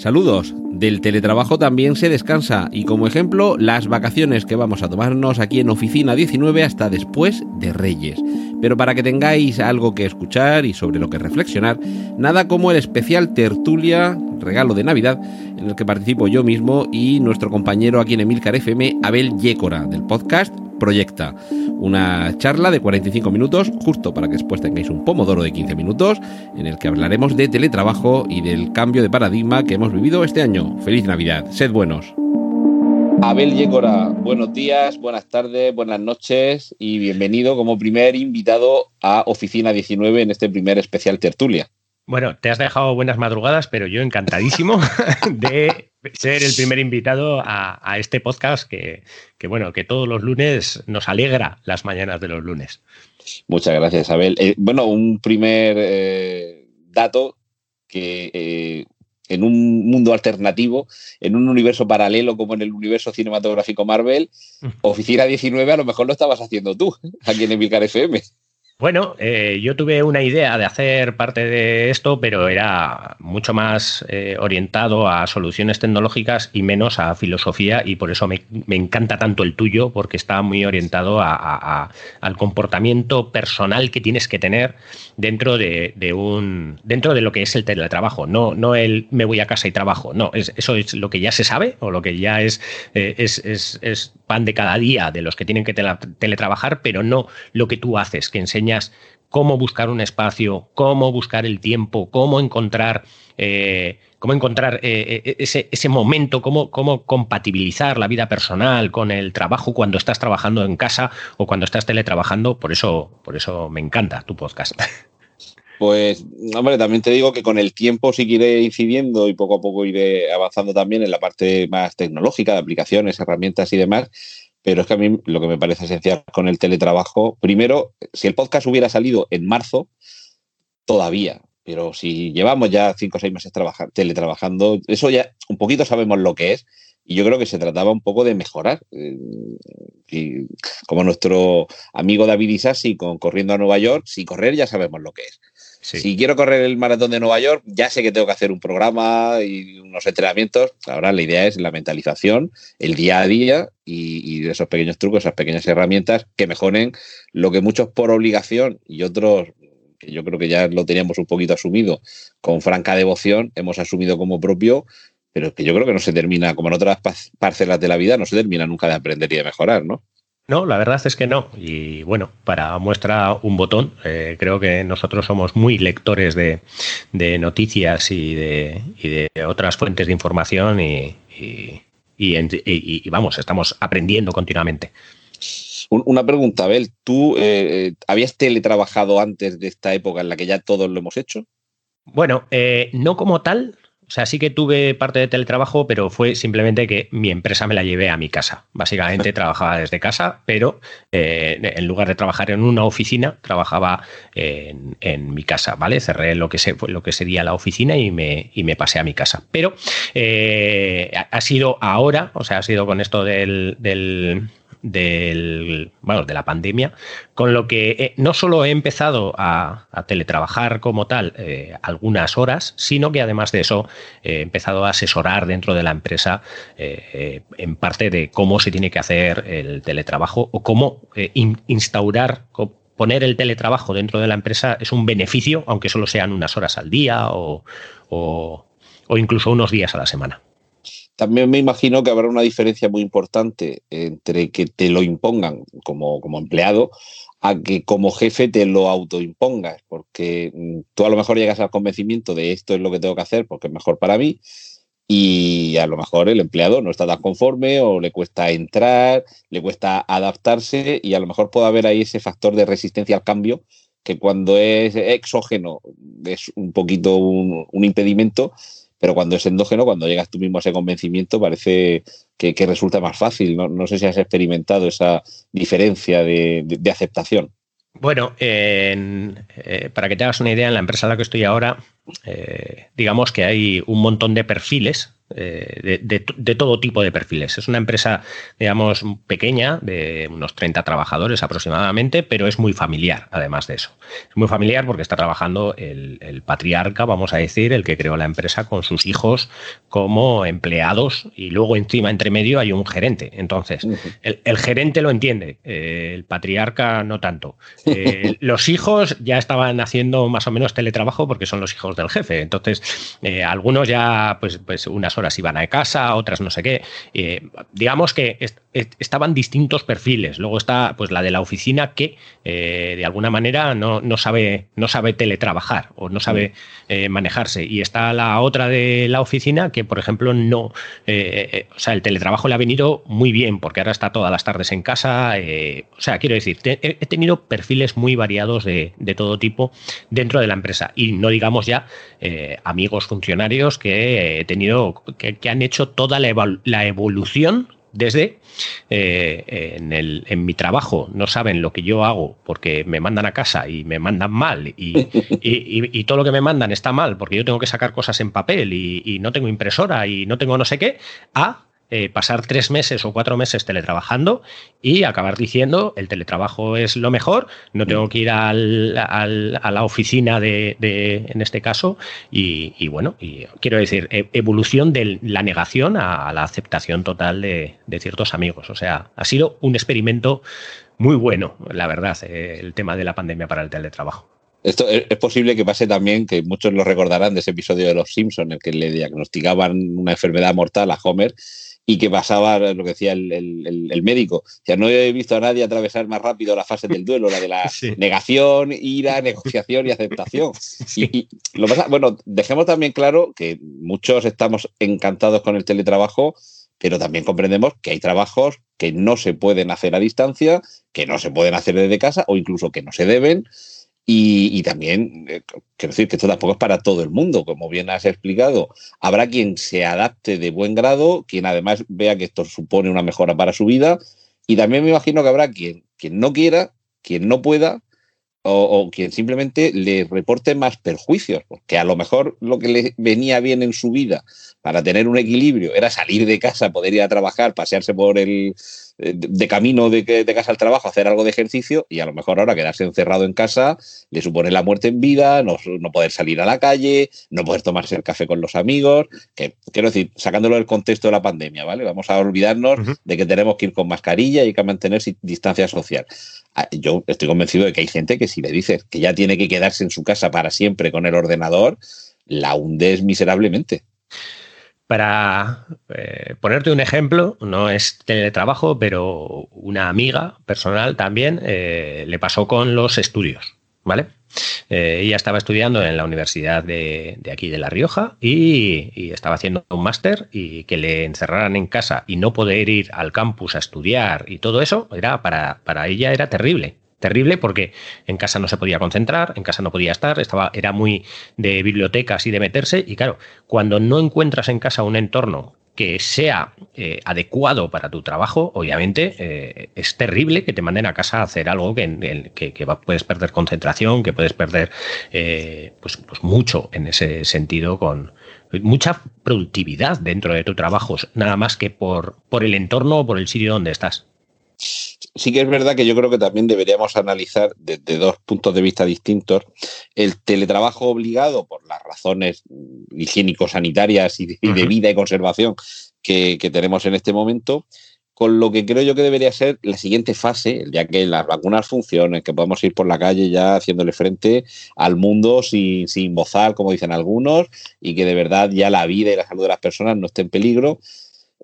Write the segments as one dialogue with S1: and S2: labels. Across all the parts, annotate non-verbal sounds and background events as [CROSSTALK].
S1: Saludos. Del teletrabajo también se descansa y como ejemplo las vacaciones que vamos a tomarnos aquí en Oficina 19 hasta después de Reyes. Pero para que tengáis algo que escuchar y sobre lo que reflexionar, nada como el especial tertulia regalo de Navidad en el que participo yo mismo y nuestro compañero aquí en Emilcar FM, Abel Yécora, del podcast Proyecta. Una charla de 45 minutos, justo para que después tengáis un pomodoro de 15 minutos, en el que hablaremos de teletrabajo y del cambio de paradigma que hemos vivido este año. Feliz Navidad, sed buenos. Abel Yécora, buenos días, buenas tardes, buenas noches y bienvenido como primer invitado a Oficina 19 en este primer especial tertulia.
S2: Bueno, te has dejado buenas madrugadas, pero yo encantadísimo [LAUGHS] de ser el primer invitado a, este podcast que, bueno, que todos los lunes nos alegra las mañanas de los lunes.
S1: Muchas gracias, Abel. Eh, bueno, un primer eh, dato que eh, en un mundo alternativo, en un universo paralelo como en el universo cinematográfico Marvel, mm. Oficina 19 a lo mejor lo estabas haciendo tú, aquí en Emilcar FM.
S2: Bueno, eh, yo tuve una idea de hacer parte de esto, pero era mucho más eh, orientado a soluciones tecnológicas y menos a filosofía y por eso me, encanta tanto el tuyo, porque está muy orientado al comportamiento personal que tienes que tener dentro de, un dentro de lo que es el teletrabajo. No, no el me voy a casa y trabajo. No, eso es lo que ya se sabe o lo que ya es, eh, es, es pan de cada día de los que tienen que teletrabajar, pero no lo que tú haces, que enseña cómo buscar un espacio, cómo buscar el tiempo, cómo encontrar, eh, cómo encontrar eh, eh, ese, momento, cómo, cómo compatibilizar la vida personal con el trabajo cuando estás trabajando en casa o cuando estás teletrabajando. Por eso, por eso me encanta tu podcast.
S1: Pues, hombre, también te digo que con el tiempo sí que iré incidiendo y poco a poco iré avanzando también en la parte más tecnológica, de aplicaciones, herramientas y demás. Pero es que a mí lo que me parece esencial con el teletrabajo, primero, si el podcast hubiera salido en marzo, todavía, pero si llevamos ya cinco o seis meses teletrabajando, eso ya un poquito sabemos lo que es. Y yo creo que se trataba un poco de mejorar. Eh, y como nuestro amigo David Isasi con Corriendo a Nueva York, si correr ya sabemos lo que es. Si quiero correr el maratón de Nueva York, ya sé que tengo que hacer un programa y unos entrenamientos. Ahora la idea es la mentalización, el día a día y, esos pequeños trucos, esas pequeñas herramientas que mejoren lo que muchos por obligación y otros que yo creo que ya lo teníamos un poquito asumido con franca devoción, hemos asumido como propio, pero que yo creo que no se termina, como en otras parcelas de la vida, no se termina nunca de aprender y de mejorar, ¿no?
S2: No, la verdad es que no. Y bueno, para muestra un botón, eh, creo que nosotros somos muy lectores de, noticias y de, otras fuentes de información y, vamos, estamos aprendiendo continuamente.
S1: Una pregunta, Abel, ¿tú eh, eh, habías teletrabajado antes de esta época en la que ya todos lo hemos hecho?
S2: Bueno, no como tal, o sea, sí que tuve parte de teletrabajo, pero fue simplemente que mi empresa me la llevé a mi casa. Básicamente [LAUGHS] trabajaba desde casa, pero eh, en lugar de trabajar en una oficina, trabajaba en, mi casa, ¿vale? Cerré lo que, se, lo que sería la oficina y me, me pasé a mi casa. Pero eh, ha sido ahora, o sea, ha sido con esto del del, bueno, de la pandemia, con lo que eh, no solo he empezado a, teletrabajar como tal eh, algunas horas, sino que además de eso he empezado a asesorar dentro de la empresa en parte de cómo se tiene que hacer el teletrabajo o cómo instaurar, poner el teletrabajo dentro de la empresa es un beneficio, aunque solo sean unas horas al día o, incluso unos días a la semana.
S1: También me imagino que habrá una diferencia muy importante entre que te lo impongan como, como empleado a que como jefe te lo autoimpongas, porque mm, tú a lo mejor llegas al convencimiento de esto es lo que tengo que hacer porque es mejor para mí, y a lo mejor el empleado no está tan conforme o le cuesta entrar, le cuesta adaptarse y a lo mejor puede haber ahí ese factor de resistencia al cambio que cuando es exógeno es un poquito un, impedimento, pero cuando es endógeno, cuando llegas tú mismo a ese convencimiento, parece que, resulta más fácil. No, sé si has experimentado esa diferencia de aceptación.
S2: Bueno, eh, para que te hagas una idea, en la empresa en la que estoy ahora, eh, digamos que hay un montón de perfiles eh, de, todo tipo de perfiles. Es una empresa, digamos, pequeña, de unos 30 trabajadores aproximadamente, pero es muy familiar, además de eso. Es muy familiar porque está trabajando el, patriarca, vamos a decir, el que creó la empresa con sus hijos como empleados y luego encima, entre medio, hay un gerente. Entonces, el, gerente lo entiende, eh, el patriarca no tanto. Eh, [LAUGHS] los hijos ya estaban haciendo más o menos teletrabajo porque son los hijos del jefe. Entonces, algunos ya, pues, pues unas horas iban a casa, otras no sé qué. Eh, digamos que estaban distintos perfiles. Luego está pues la de la oficina que eh, de alguna manera no, sabe, no sabe teletrabajar o no sabe eh, manejarse. Y está la otra de la oficina que, por ejemplo, no. o sea, el teletrabajo le ha venido muy bien porque ahora está todas las tardes en casa. o sea, quiero decir, he tenido perfiles muy variados de, de, todo tipo dentro de la empresa. Y no digamos ya amigos funcionarios que he tenido que, han hecho toda la, evolución desde eh, en, el, en, mi trabajo. No saben lo que yo hago porque me mandan a casa y me mandan mal y, [LAUGHS] y, todo lo que me mandan está mal porque yo tengo que sacar cosas en papel y, no tengo impresora y no tengo no sé qué, a eh, pasar tres meses o cuatro meses teletrabajando y acabar diciendo el teletrabajo es lo mejor, no tengo que ir al, a la oficina de, en este caso, y, bueno, y quiero decir, e, evolución de la negación a, la aceptación total de, ciertos amigos. O sea, ha sido un experimento muy bueno, la verdad, eh, el tema de la pandemia para el teletrabajo.
S1: Esto es, posible que pase también, que muchos lo recordarán de ese episodio de Los Simpsons, en el que le diagnosticaban una enfermedad mortal a Homer y que pasaba lo que decía el, médico. O sea, no he visto a nadie atravesar más rápido la fase del duelo, la de la [LAUGHS] negación, ira, negociación y aceptación. Y, lo pasa, bueno, dejemos también claro que muchos estamos encantados con el teletrabajo, pero también comprendemos que hay trabajos que no se pueden hacer a distancia, que no se pueden hacer desde casa o incluso que no se deben. Y, también, eh, quiero decir que esto tampoco es para todo el mundo, como bien has explicado. Habrá quien se adapte de buen grado, quien además vea que esto supone una mejora para su vida. Y también me imagino que habrá quien, quien no quiera, quien no pueda, o, quien simplemente le reporte más perjuicios, porque a lo mejor lo que le venía bien en su vida para tener un equilibrio era salir de casa, poder ir a trabajar, pasearse por el, de camino de, de, casa al trabajo, hacer algo de ejercicio y a lo mejor ahora quedarse encerrado en casa le supone la muerte en vida, no, poder salir a la calle, no poder tomarse el café con los amigos, que quiero decir, sacándolo del contexto de la pandemia, ¿vale? Vamos a olvidarnos de que tenemos que ir con mascarilla y que mantener distancia social. Ah, yo estoy convencido de que hay gente que si le dices que ya tiene que quedarse en su casa para siempre con el ordenador, la hundes miserablemente.
S2: Para eh, ponerte un ejemplo, no es teletrabajo, pero una amiga personal también eh, le pasó con los estudios, ¿vale? Eh, ella estaba estudiando en la Universidad de, aquí de La Rioja y, estaba haciendo un máster y que le encerraran en casa y no poder ir al campus a estudiar y todo eso, era para, para ella era terrible terrible porque en casa no se podía concentrar, en casa no podía estar, estaba, era muy de bibliotecas y de meterse. Y claro, cuando no encuentras en casa un entorno que sea eh, adecuado para tu trabajo, obviamente eh, es terrible que te manden a casa a hacer algo que, que, puedes perder concentración, que puedes perder eh, pues, pues, mucho en ese sentido con mucha productividad dentro de tu trabajo, nada más que por, por el entorno o por el sitio donde estás.
S1: Sí que es verdad que yo creo que también deberíamos analizar desde dos puntos de vista distintos el teletrabajo obligado por las razones higiénico-sanitarias y, de, vida y conservación que, tenemos en este momento, con lo que creo yo que debería ser la siguiente fase, ya que las vacunas funcionen, que podamos ir por la calle ya haciéndole frente al mundo sin, sin bozar, como dicen algunos, y que de verdad ya la vida y la salud de las personas no esté en peligro.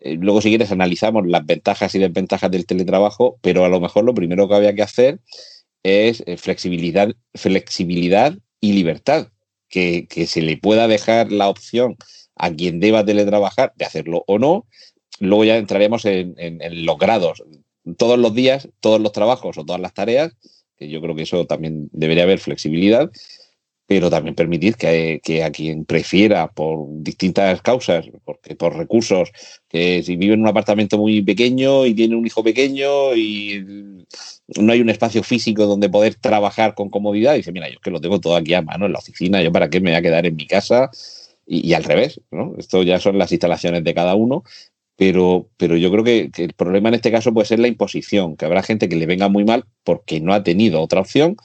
S1: Eh, luego, si quieres, analizamos las ventajas y desventajas del teletrabajo, pero a lo mejor lo primero que había que hacer es eh, flexibilidad, flexibilidad y libertad, que, se le pueda dejar la opción a quien deba teletrabajar de hacerlo o no. Luego ya entraremos en, en los grados. Todos los días, todos los trabajos o todas las tareas, que yo creo que eso también debería haber flexibilidad pero también permitir que, a quien prefiera por distintas causas, porque por recursos, que si vive en un apartamento muy pequeño y tiene un hijo pequeño y no hay un espacio físico donde poder trabajar con comodidad, dice, mira, yo que lo tengo todo aquí a mano en la oficina, yo para qué me voy a quedar en mi casa y, al revés, ¿no? Esto ya son las instalaciones de cada uno, pero, pero yo creo que, que, el problema en este caso puede ser la imposición, que habrá gente que le venga muy mal porque no ha tenido otra opción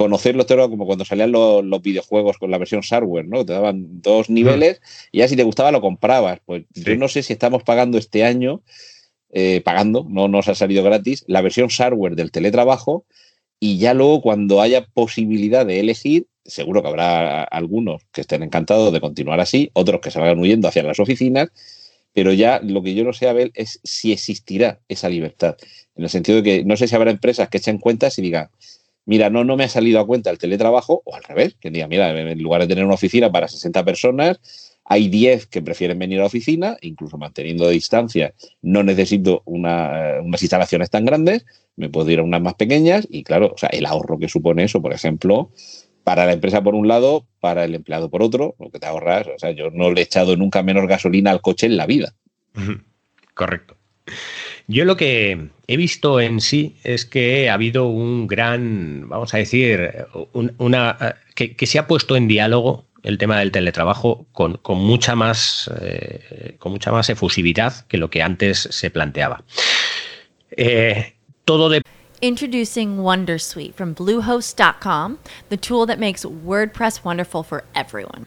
S1: conocerlo era como cuando salían los, videojuegos con la versión hardware, ¿no? Te daban dos niveles y ya si te gustaba lo comprabas. Pues yo no sé si estamos pagando este año, eh, pagando, no nos ha salido gratis, la versión hardware del teletrabajo y ya luego cuando haya posibilidad de elegir, seguro que habrá algunos que estén encantados de continuar así, otros que se vayan huyendo hacia las oficinas, pero ya lo que yo no sé, Abel, es si existirá esa libertad. En el sentido de que no sé si habrá empresas que echen cuentas y digan, mira, no, no me ha salido a cuenta el teletrabajo, o al revés, que diga, mira, en lugar de tener una oficina para 60 personas, hay 10 que prefieren venir a la oficina, incluso manteniendo distancia, no necesito eh, unas instalaciones tan grandes, me puedo ir a unas más pequeñas y claro, o sea, el ahorro que supone eso, por ejemplo, para la empresa por un lado, para el empleado por otro, lo que te ahorras, o sea, yo no le he echado nunca menos gasolina al coche en la vida.
S2: Correcto. Yo lo que he visto en sí es que ha habido un gran, vamos a decir, una que, se ha puesto en diálogo el tema del teletrabajo con, mucha más eh, con mucha más efusividad que lo que antes se planteaba. Eh, todo de
S3: Introducing Wondersuite from Bluehost.com, the tool that makes WordPress wonderful for everyone.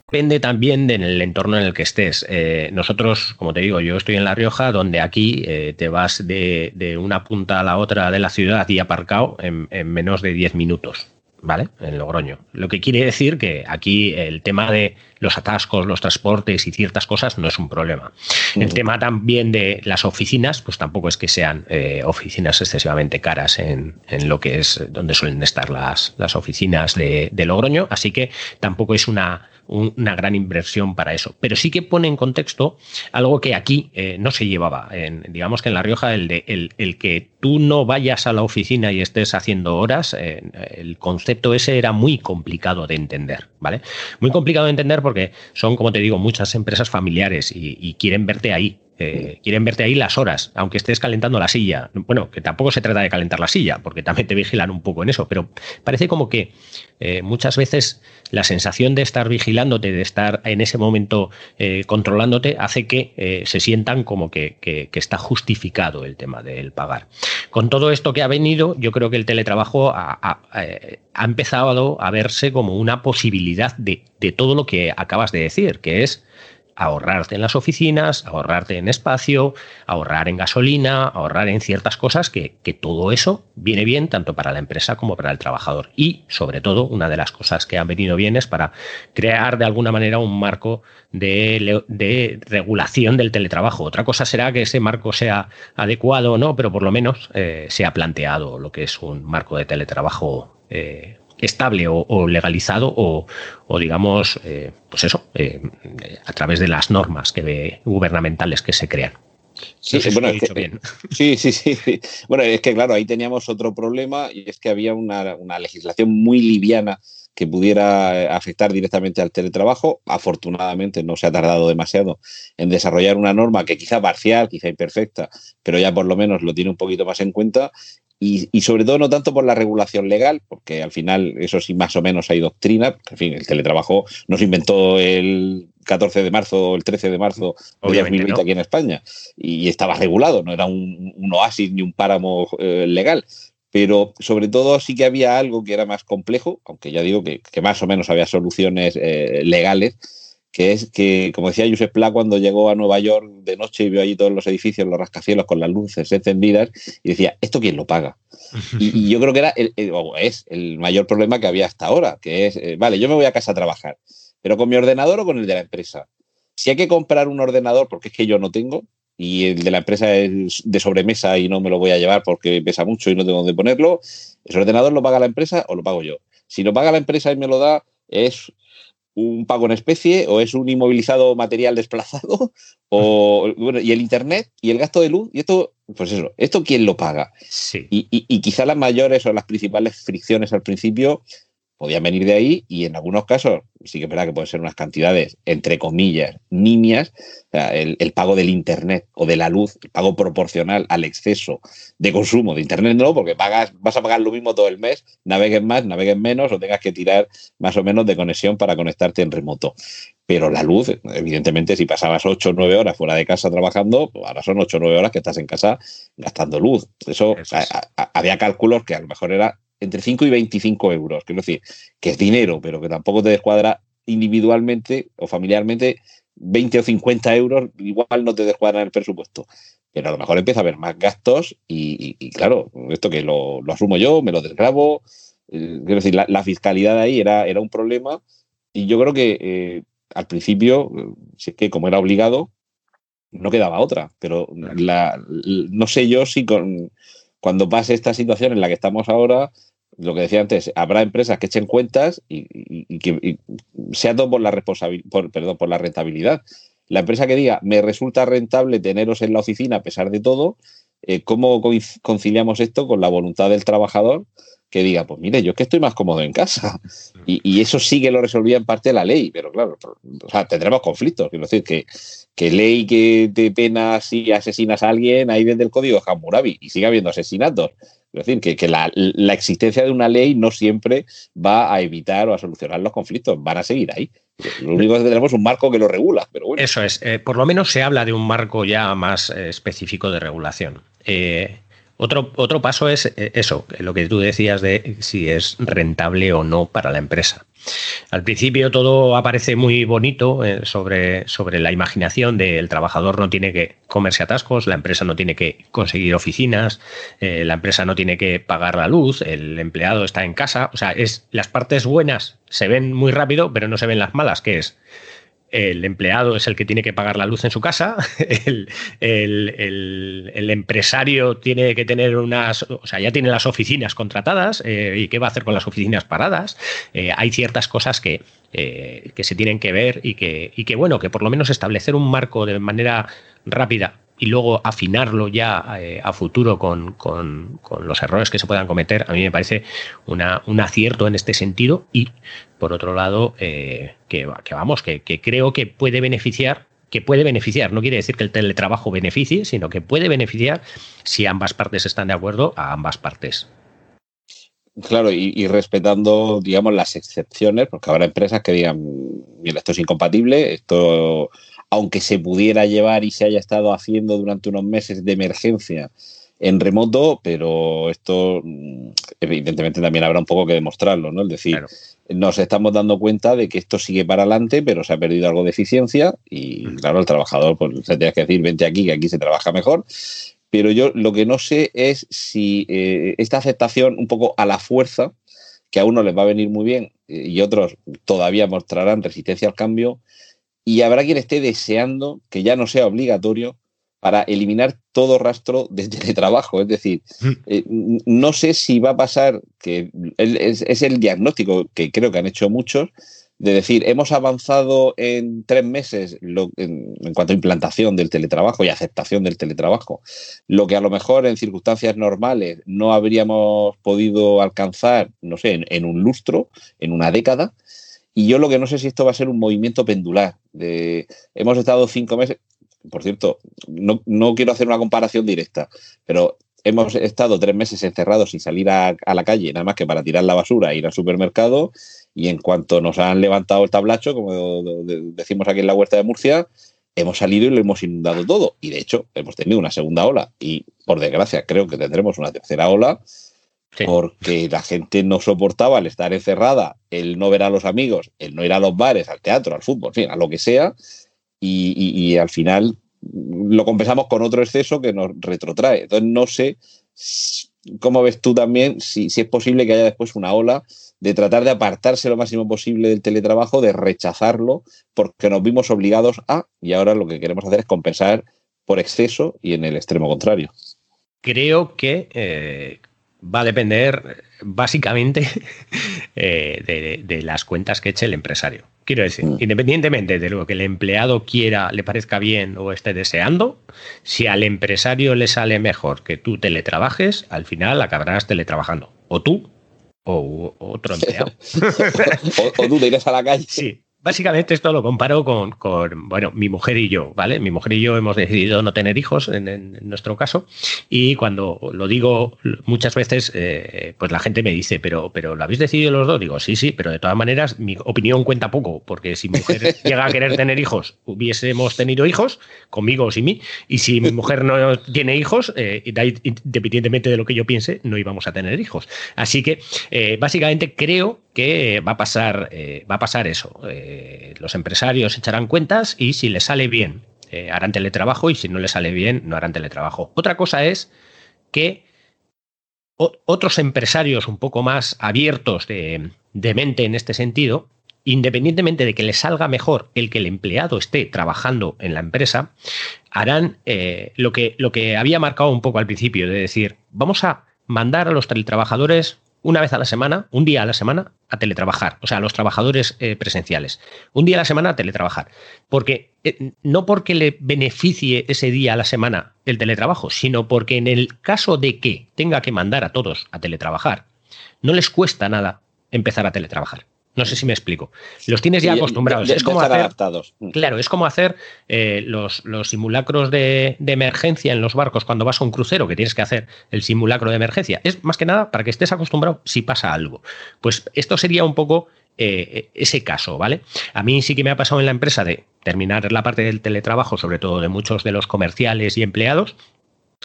S2: Depende también del entorno en el que estés. Eh, nosotros, como te digo, yo estoy en La Rioja, donde aquí eh, te vas de, una punta a la otra de la ciudad y aparcado en, en menos de 10 minutos. ¿vale? En Logroño. Lo que quiere decir que aquí el tema de los atascos, los transportes y ciertas cosas no es un problema. El tema también de las oficinas, pues tampoco es que sean eh, oficinas excesivamente caras en, lo que es donde suelen estar las, las oficinas de, de Logroño, así que tampoco es una una gran inversión para eso. Pero sí que pone en contexto algo que aquí eh, no se llevaba. En, digamos que en La Rioja, el, de, el, que tú no vayas a la oficina y estés haciendo horas, eh, el concepto ese era muy complicado de entender, ¿vale? Muy complicado de entender porque son, como te digo, muchas empresas familiares y quieren verte ahí quieren verte ahí las horas, aunque estés calentando la silla. Bueno, que tampoco se trata de calentar la silla, porque también te vigilan un poco en eso, pero parece como que eh, muchas veces la sensación de estar vigilándote, de estar en ese momento eh, controlándote, hace que eh, se sientan como que, está justificado el tema del pagar. Con todo esto que ha venido, yo creo que el teletrabajo ha, empezado a verse como una posibilidad de todo lo que acabas de decir, que es ahorrarte en las oficinas, ahorrarte en espacio, ahorrar en gasolina, ahorrar en ciertas cosas que, todo eso viene bien tanto para la empresa como para el trabajador. Y sobre todo, una de las cosas que han venido bien es para crear de alguna manera un marco de, regulación del teletrabajo. Otra cosa será que ese marco sea adecuado o no, pero por lo menos eh, se ha planteado lo que es un marco de teletrabajo eh, estable o, legalizado o, digamos, eh, pues eso, eh, a través de las normas que gubernamentales que se crean.
S1: Sí, bueno, [LAUGHS] sí, sí, sí, Bueno, es que claro, ahí teníamos otro problema y es que había una, legislación muy liviana que pudiera afectar directamente al teletrabajo. Afortunadamente no se ha tardado demasiado en desarrollar una norma que quizá parcial, quizá imperfecta, pero ya por lo menos lo tiene un poquito más en cuenta y, sobre todo no tanto por la regulación legal, porque al final eso sí más o menos hay doctrina, en fin, el teletrabajo no se inventó el 14 de marzo o el 13 de marzo de 2020 aquí en España y estaba regulado, no era un, oasis ni un páramo eh, legal. Pero sobre todo sí que había algo que era más complejo, aunque ya digo que, más o menos había soluciones eh, legales, que es que, como decía Josep Pla cuando llegó a Nueva York de noche y vio allí todos los edificios, los rascacielos con las luces encendidas, y decía, ¿esto quién lo paga? [LAUGHS] Y, yo creo que era el, es el mayor problema que había hasta ahora, que es, eh, vale, yo me voy a casa a trabajar, pero con mi ordenador o con el de la empresa. Si hay que comprar un ordenador, porque es que yo no tengo, y el de la empresa es de sobremesa y no me lo voy a llevar porque pesa mucho y no tengo dónde ponerlo, ¿ese ordenador lo paga la empresa o lo pago yo? Si lo paga la empresa y me lo da, es un pago en especie o es un inmovilizado material desplazado [LAUGHS] o bueno, y el internet y el gasto de luz y esto pues eso esto quién lo paga
S2: sí.
S1: y, y, y quizá las mayores o las principales fricciones al principio podían venir de ahí y en algunos casos sí que es verdad que pueden ser unas cantidades, entre comillas, nimias, el, pago del Internet o de la luz, el pago proporcional al exceso de consumo de Internet, no, porque pagas, vas a pagar lo mismo todo el mes, navegues más, navegues menos o tengas que tirar más o menos de conexión para conectarte en remoto. Pero la luz, evidentemente, si pasabas 8 o 9 horas fuera de casa trabajando, pues ahora son 8 o 9 horas que estás en casa gastando luz. Eso, había cálculos que a lo mejor era entre 5 y 25 euros. Quiero decir, que es dinero, pero que tampoco te descuadra individualmente o familiarmente 20 o 50 euros, igual no te descuadra el presupuesto. Pero a lo mejor empieza a haber más gastos y, claro, esto que lo, asumo yo, me lo desgrabo. Eh, quiero decir, la, fiscalidad ahí era, era un problema y yo creo que eh, al principio, si es que como era obligado, no quedaba otra, pero la, no sé yo si con, cuando pase esta situación en la que estamos ahora, lo que decía antes, habrá empresas que echen cuentas y, que sea todo por la por, perdón, por la rentabilidad. La empresa que diga, me resulta rentable teneros en la oficina a pesar de todo, eh, ¿cómo conciliamos esto con la voluntad del trabajador que diga, pues mire, yo es que estoy más cómodo en casa? Y, eso sí que lo resolvía en parte la ley, pero claro, tendremos conflictos. Quiero decir que, que ley que te pena si asesinas a alguien, ahí desde el código de Hammurabi y sigue habiendo asesinatos. Es decir, que, la, existencia de una ley no siempre va a evitar o a solucionar los conflictos, van a seguir ahí. Lo único es que tenemos un marco que lo regula, pero.
S2: Eso es, eh, por lo menos se habla de un marco ya más eh, específico de regulación. Eh, otro, otro paso es eso, lo que tú decías de si es rentable o no para la empresa. Al principio todo aparece muy bonito eh, sobre, sobre la imaginación del trabajador no tiene que comerse atascos, la empresa no tiene que conseguir oficinas, eh, la empresa no tiene que pagar la luz, el empleado está en casa. O sea, es, las partes buenas se ven muy rápido, pero no se ven las malas, que es el empleado es el que tiene que pagar la luz en su casa, [LAUGHS] el, empresario tiene que tener unas, o sea, ya tiene las oficinas contratadas eh, y qué va a hacer con las oficinas paradas. Eh, hay ciertas cosas que, eh, que se tienen que ver y que, y que, bueno, que por lo menos establecer un marco de manera rápida y luego afinarlo ya eh, a futuro con, los errores que se puedan cometer, a mí me parece un acierto en este sentido y, por otro lado, eh, que, vamos, que, creo que puede beneficiar que puede beneficiar, no quiere decir que el teletrabajo beneficie, sino que puede beneficiar si ambas partes están de acuerdo a ambas partes.
S1: Claro, y, y, respetando, digamos, las excepciones, porque habrá empresas que digan, mira, esto es incompatible, esto aunque se pudiera llevar y se haya estado haciendo durante unos meses de emergencia, en remoto, pero esto mm, evidentemente también habrá un poco que demostrarlo, ¿no? Es decir, nos estamos dando cuenta de que esto sigue para adelante, pero se ha perdido algo de eficiencia y claro, el trabajador pues se tiene que decir, vente aquí, que aquí se trabaja mejor. Pero yo lo que no sé es si eh, esta aceptación un poco a la fuerza, que a unos les va a venir muy bien eh, y otros todavía mostrarán resistencia al cambio, y habrá quien esté deseando que ya no sea obligatorio para eliminar todo rastro de [LAUGHS] teletrabajo. Es decir, eh, no sé si va a pasar, que es, el diagnóstico que creo que han hecho muchos, de decir, hemos avanzado en tres meses en, cuanto a implantación del teletrabajo y aceptación del teletrabajo, lo que a lo mejor en circunstancias normales no habríamos podido alcanzar, no sé, en un lustro, en una década. Y yo lo que no sé si esto va a ser un movimiento pendular. Hemos estado cinco meses, por cierto, no, quiero hacer una comparación directa, pero hemos estado tres meses encerrados sin salir a, la calle, nada más que para tirar la basura, e ir al supermercado, y en cuanto nos han levantado el tablacho, como decimos aquí en la huerta de Murcia, hemos salido y lo hemos inundado todo. Y de hecho, hemos tenido una segunda ola. Y por desgracia, creo que tendremos una tercera ola. Porque la gente no soportaba el estar encerrada, el no ver a los amigos, el no ir a los bares, al teatro, al fútbol, en fin, a lo que sea, y, al final lo compensamos con otro exceso que nos retrotrae. Entonces, no sé cómo ves tú también si, es posible que haya después una ola de tratar de apartarse lo máximo posible del teletrabajo, de rechazarlo, porque nos vimos obligados a, y ahora lo que queremos hacer es compensar por exceso y en el extremo contrario.
S2: Creo que eh, va a depender básicamente [LAUGHS] eh, de, las cuentas que eche el empresario. Quiero decir, mm. independientemente de lo que el empleado quiera, le parezca bien o esté deseando, si al empresario le sale mejor que tú teletrabajes, al final acabarás teletrabajando. O tú o, otro empleado. [LAUGHS]
S1: o, tú te irás a la calle.
S2: Sí, Básicamente esto lo comparo con, bueno, mi mujer y yo, ¿vale? Mi mujer y yo hemos decidido no tener hijos en, nuestro caso y cuando lo digo muchas veces, eh, pues la gente me dice, pero, pero ¿lo habéis decidido los dos? Digo, sí, sí, pero de todas maneras mi opinión cuenta poco, porque si mi mujer [LAUGHS] llega a querer tener hijos, hubiésemos tenido hijos, conmigo o sin mí, y si mi mujer no tiene hijos, eh, independientemente de lo que yo piense, no íbamos a tener hijos. Así que eh, básicamente creo que va a pasar, eh, va a pasar eso. Eh, los empresarios echarán cuentas y si les sale bien, eh, harán teletrabajo y si no les sale bien, no harán teletrabajo. Otra cosa es que otros empresarios un poco más abiertos de, mente en este sentido, independientemente de que les salga mejor el que el empleado esté trabajando en la empresa, harán lo, que, lo que había marcado un poco al principio, de decir, vamos a mandar a los teletrabajadores una vez a la semana, un día a la semana, a teletrabajar, o sea, a los trabajadores eh, presenciales. Un día a la semana a teletrabajar. Porque eh, no porque le beneficie ese día a la semana el teletrabajo, sino porque en el caso de que tenga que mandar a todos a teletrabajar, no les cuesta nada empezar a teletrabajar. No sé si me explico. Los tienes ya acostumbrados. es como hacer, adaptados. Mm. Claro, es como hacer eh, los, los, simulacros de, emergencia en los barcos cuando vas a un crucero, que tienes que hacer el simulacro de emergencia. Es más que nada para que estés acostumbrado si pasa algo. Pues esto sería un poco eh, ese caso, ¿vale? A mí sí que me ha pasado en la empresa de terminar la parte del teletrabajo, sobre todo de muchos de los comerciales y empleados,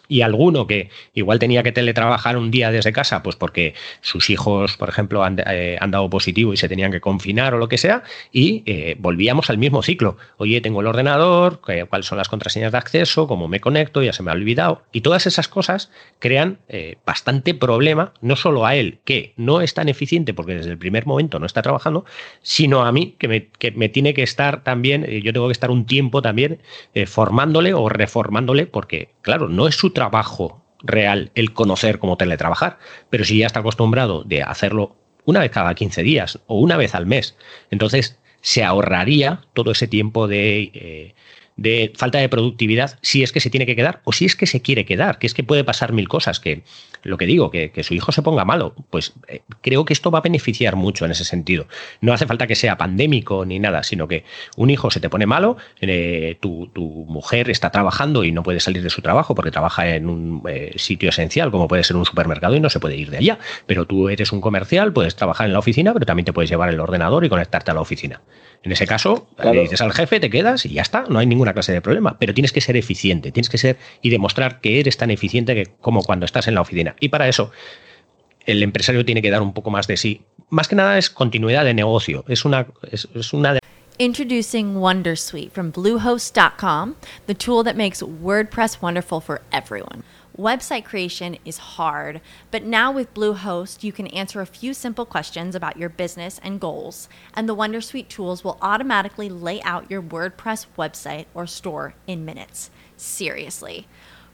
S2: y alguno que igual tenía que teletrabajar un día desde casa, pues porque sus hijos, por ejemplo, han, eh, dado positivo y se tenían que confinar o lo que sea, y eh, volvíamos al mismo ciclo. Oye, tengo el ordenador, cuáles son las contraseñas de acceso, cómo me conecto, ya se me ha olvidado. Y todas esas cosas crean eh, bastante problema, no solo a él, que no es tan eficiente porque desde el primer momento no está trabajando, sino a mí, que me, que me tiene que estar también, yo tengo que estar un tiempo también formándole o reformándole, porque, claro, no es su trabajo real el conocer cómo teletrabajar, pero si ya está acostumbrado de hacerlo una vez cada 15 días o una vez al mes, entonces se ahorraría todo ese tiempo de, eh, de, falta de productividad si es que se tiene que quedar o si es que se quiere quedar, que es que puede pasar mil cosas, que lo que digo, que, su hijo se ponga malo. Pues eh, creo que esto va a beneficiar mucho en ese sentido. No hace falta que sea pandémico ni nada, sino que un hijo se te pone malo, eh, tu, mujer está trabajando y no puede salir de su trabajo porque trabaja en un eh, sitio esencial, como puede ser un supermercado, y no se puede ir de allá. Pero tú eres un comercial, puedes trabajar en la oficina, pero también te puedes llevar el ordenador y conectarte a la oficina. En ese caso, le dices al jefe, te quedas y ya está, no hay ninguna clase de problema. Pero tienes que ser eficiente, tienes que ser y demostrar que eres tan eficiente que, como cuando estás en la oficina. Y para eso, el empresario tiene que dar un poco más de sí. Más que nada es continuidad de negocio. Es una, es, es una de
S3: Introducing Wondersuite from Bluehost.com, the tool that makes WordPress wonderful for everyone. Website creation is hard, but now with Bluehost, you can answer a few simple questions about your business and goals, and the Wondersuite tools will automatically lay out your WordPress website or store in minutes. Seriously.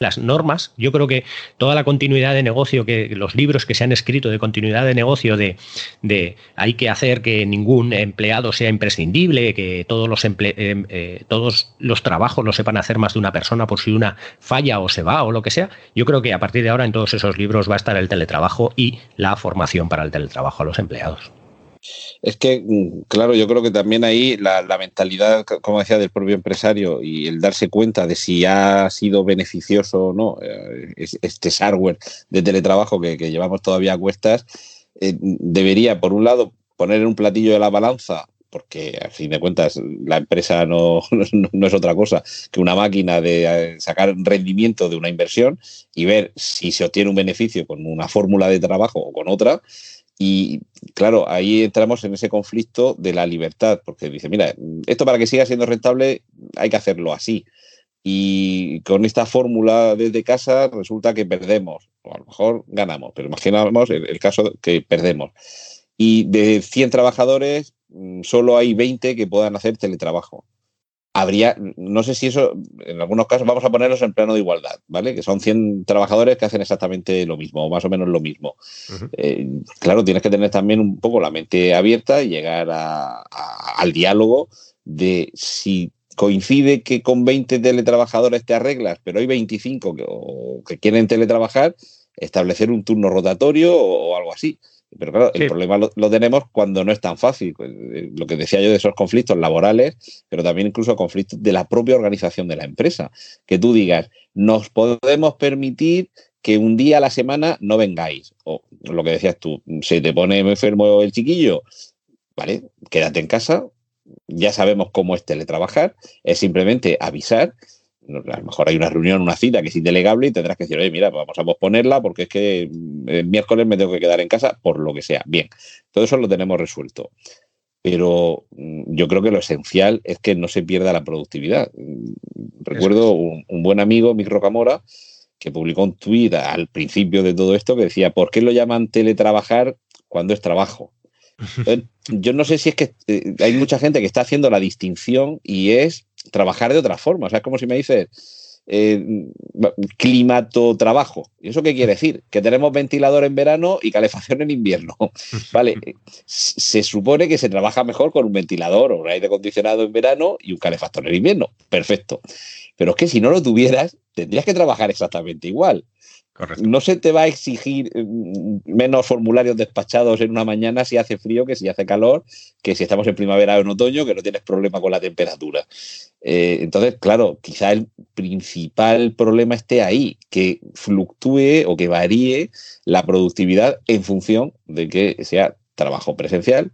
S2: Las normas, yo creo que toda la continuidad de negocio, que los libros que se han escrito de continuidad de negocio, de, hay que hacer que ningún empleado sea imprescindible, que todos los, eh, eh, todos los trabajos lo sepan hacer más de una persona por si una falla o se va o lo que sea, yo creo que a partir de ahora en todos esos libros va a estar el teletrabajo y la formación para el teletrabajo a los empleados.
S1: Es que, mm, claro, yo creo que también ahí la, mentalidad, como decía, del propio empresario y el darse cuenta de si ha sido beneficioso o no eh, este hardware de teletrabajo que, llevamos todavía a cuestas, eh, debería, por un lado, poner en un platillo de la balanza porque a fin de cuentas la empresa [LAUGHS] no, no, es otra cosa que una máquina de eh, sacar rendimiento de una inversión y ver si se obtiene un beneficio con una fórmula de trabajo o con otra, y claro, ahí entramos en ese conflicto de la libertad, porque dice, mira, esto para que siga siendo rentable hay que hacerlo así. Y con esta fórmula desde casa resulta que perdemos, o a lo mejor ganamos, pero imaginamos el, caso que perdemos. Y de 100 trabajadores, mm, solo hay 20 que puedan hacer teletrabajo habría, no sé si eso, en algunos casos vamos a ponerlos en plano de igualdad, ¿vale? Que son 100 trabajadores que hacen exactamente lo mismo, o más o menos lo mismo. Eh, claro, tienes que tener también un poco la mente abierta y llegar al diálogo de si coincide que con 20 teletrabajadores te arreglas, pero hay 25 que, que quieren teletrabajar, establecer un turno rotatorio o algo así. Pero claro, el problema lo, tenemos cuando no es tan fácil. Pues, eh, lo que decía yo de esos conflictos laborales, pero también incluso conflictos de la propia organización de la empresa. Que tú digas, nos podemos permitir que un día a la semana no vengáis. O lo que decías tú, se te pone enfermo el chiquillo, ¿vale? Quédate en casa, ya sabemos cómo es teletrabajar, es simplemente avisar a lo mejor hay una reunión, una cita que es indelegable y tendrás que decir, oye, mira, vamos a posponerla porque es que el miércoles me tengo que quedar en casa por lo que sea. Bien, todo eso lo tenemos resuelto. Pero mm, yo creo que lo esencial es que no se pierda la productividad. Recuerdo un, buen amigo, Mick Rocamora, que publicó un tuit al principio de todo esto que decía, ¿por qué lo llaman teletrabajar cuando es trabajo? [LAUGHS] yo no sé si es que eh, hay mucha gente que está haciendo la distinción y es trabajar de otra forma. O sea, es como si me dices eh, climato trabajo. ¿Y eso qué quiere decir? Que tenemos ventilador en verano y calefacción en invierno. [LAUGHS] Vale, se supone que se trabaja mejor con un ventilador o un aire acondicionado en verano y un calefactor en invierno. Perfecto. Pero es que si no lo tuvieras, tendrías que trabajar exactamente igual. No se te va a exigir mm, menos formularios despachados en una mañana si hace frío que si hace calor, que si estamos en primavera o en otoño, que no tienes problema con la temperatura. Eh, entonces, claro, quizá el principal problema esté ahí, que fluctúe o que varíe la productividad en función de que sea trabajo presencial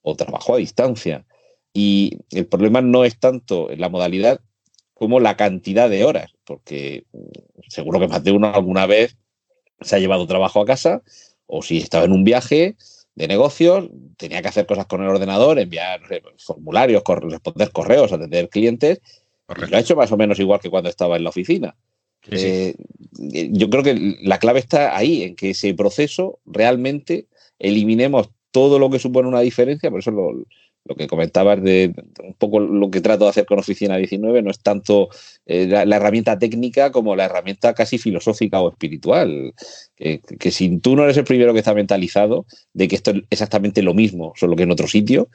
S1: o trabajo a distancia. Y el problema no es tanto la modalidad como la cantidad de horas, porque mm, seguro que más de uno alguna vez se ha llevado trabajo a casa o si estaba en un viaje de negocios, tenía que hacer cosas con el ordenador, enviar formularios, responder correos, atender clientes. Y lo ha hecho más o menos igual que cuando estaba en la oficina. Eh, yo creo que la clave está ahí, en que ese proceso realmente eliminemos todo lo que supone una diferencia, por eso lo, lo que comentabas de un poco lo que trato de hacer con Oficina 19 no es tanto eh, la, herramienta técnica como la herramienta casi filosófica o espiritual. Que, si tú no eres el primero que está mentalizado de que esto es exactamente lo mismo, solo que en otro sitio,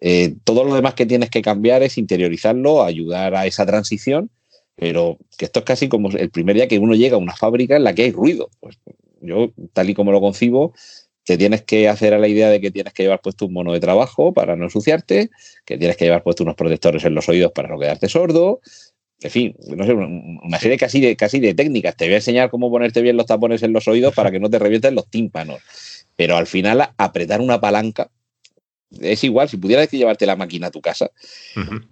S1: eh, todo lo demás que tienes que cambiar es interiorizarlo, ayudar a esa transición, pero que esto es casi como el primer día que uno llega a una fábrica en la que hay ruido. Pues yo, tal y como lo concibo, te tienes que hacer a la idea de que tienes que llevar puesto un mono de trabajo para no ensuciarte, que tienes que llevar puesto unos protectores en los oídos para no quedarte sordo. En fin, no sé, una serie casi de, casi de técnicas. Te voy a enseñar cómo ponerte bien los tapones en los oídos para que no te revienten los tímpanos. Pero al final, apretar una palanca es igual. Si pudieras llevarte la máquina a tu casa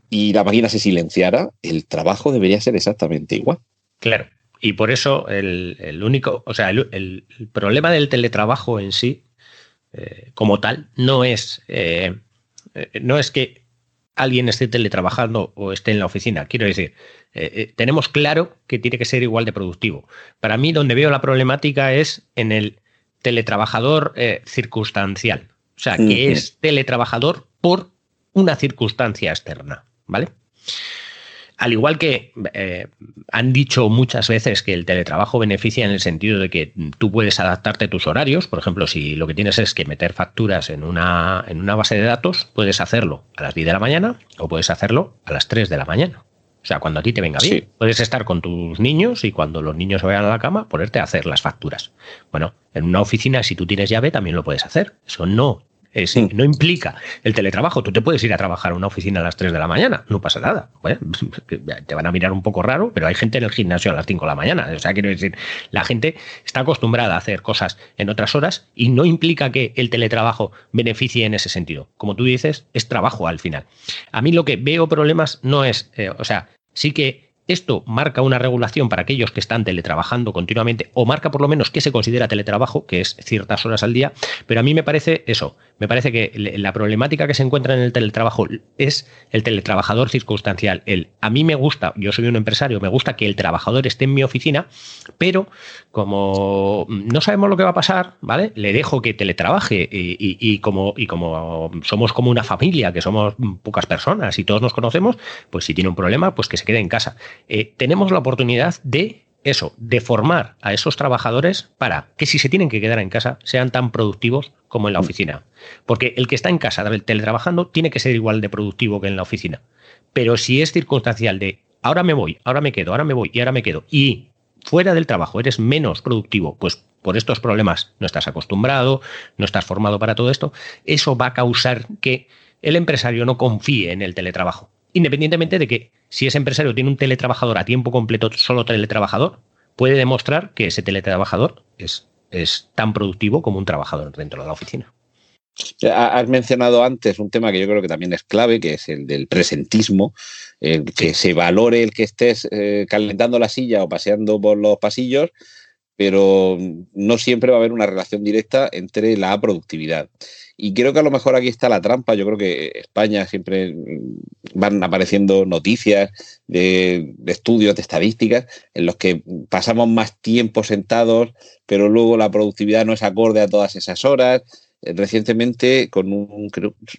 S1: y la máquina se silenciara, el trabajo debería ser exactamente igual.
S2: Claro. Y por eso el, único, o sea, el, problema del teletrabajo en sí eh, como tal, no es, eh, eh, no es que alguien esté teletrabajando o esté en la oficina. Quiero decir, tenemos claro que tiene que ser igual de productivo. Para mí, donde veo la problemática es en el teletrabajador circunstancial. O sea, que es teletrabajador por una circunstancia externa. ¿Vale? Al igual que eh, han dicho muchas veces que el teletrabajo beneficia en el sentido de que tú puedes adaptarte a tus horarios, por ejemplo, si lo que tienes es que meter facturas en una, en una base de datos, puedes hacerlo a las 10 de la mañana o puedes hacerlo a las 3 de la mañana. O sea, cuando a ti te venga bien. Puedes estar con tus niños y cuando los niños vayan a la cama, ponerte a hacer las facturas. Bueno, en una oficina, si tú tienes llave, también lo puedes hacer. Eso no no implica el teletrabajo. Tú te puedes ir a trabajar a una oficina a las 3 de la mañana, no pasa nada. [LAUGHS] te van a mirar un poco raro, pero hay gente en el gimnasio a las 5 de la mañana. O sea, quiero decir, la gente está acostumbrada a hacer cosas en otras horas y no implica que el teletrabajo beneficie en ese sentido. Como tú dices, es trabajo al final. A mí lo que veo problemas no es, eh, o sea, sí que esto marca una regulación para aquellos que están teletrabajando continuamente o marca por lo menos que se considera teletrabajo, que es ciertas horas al día, pero a mí me parece eso, me parece que la problemática que se encuentra en el teletrabajo es el teletrabajador circunstancial. El, a mí me gusta, yo soy un empresario, me gusta que el trabajador esté en mi oficina, pero como no sabemos lo que va a pasar, ¿vale? Le dejo que teletrabaje y, como, y como somos como una familia, que somos pocas personas y todos nos conocemos, pues si tiene un problema, pues que se quede en casa. Eh, tenemos la oportunidad de eso, de formar a esos trabajadores para que si se tienen que quedar en casa sean tan productivos como en la oficina. Porque el que está en casa teletrabajando tiene que ser igual de productivo que en la oficina. Pero si es circunstancial de ahora me voy, ahora me quedo, ahora me voy y ahora me quedo, y fuera del trabajo eres menos productivo, pues por estos problemas no estás acostumbrado, no estás formado para todo esto, eso va a causar que el empresario no confíe en el teletrabajo independientemente de que si ese empresario tiene un teletrabajador a tiempo completo, solo teletrabajador, puede demostrar que ese teletrabajador es, es tan productivo como un trabajador dentro de la oficina.
S1: Has mencionado antes un tema que yo creo que también es clave, que es el del presentismo, que se valore el que estés eh, calentando la silla o paseando por los pasillos, pero no siempre va a haber una relación directa entre la productividad. Y creo que a lo mejor aquí está la trampa. Yo creo que España siempre van apareciendo noticias de, estudios, de estadísticas, en los que pasamos más tiempo sentados, pero luego la productividad no es acorde a todas esas horas. Recientemente, con un,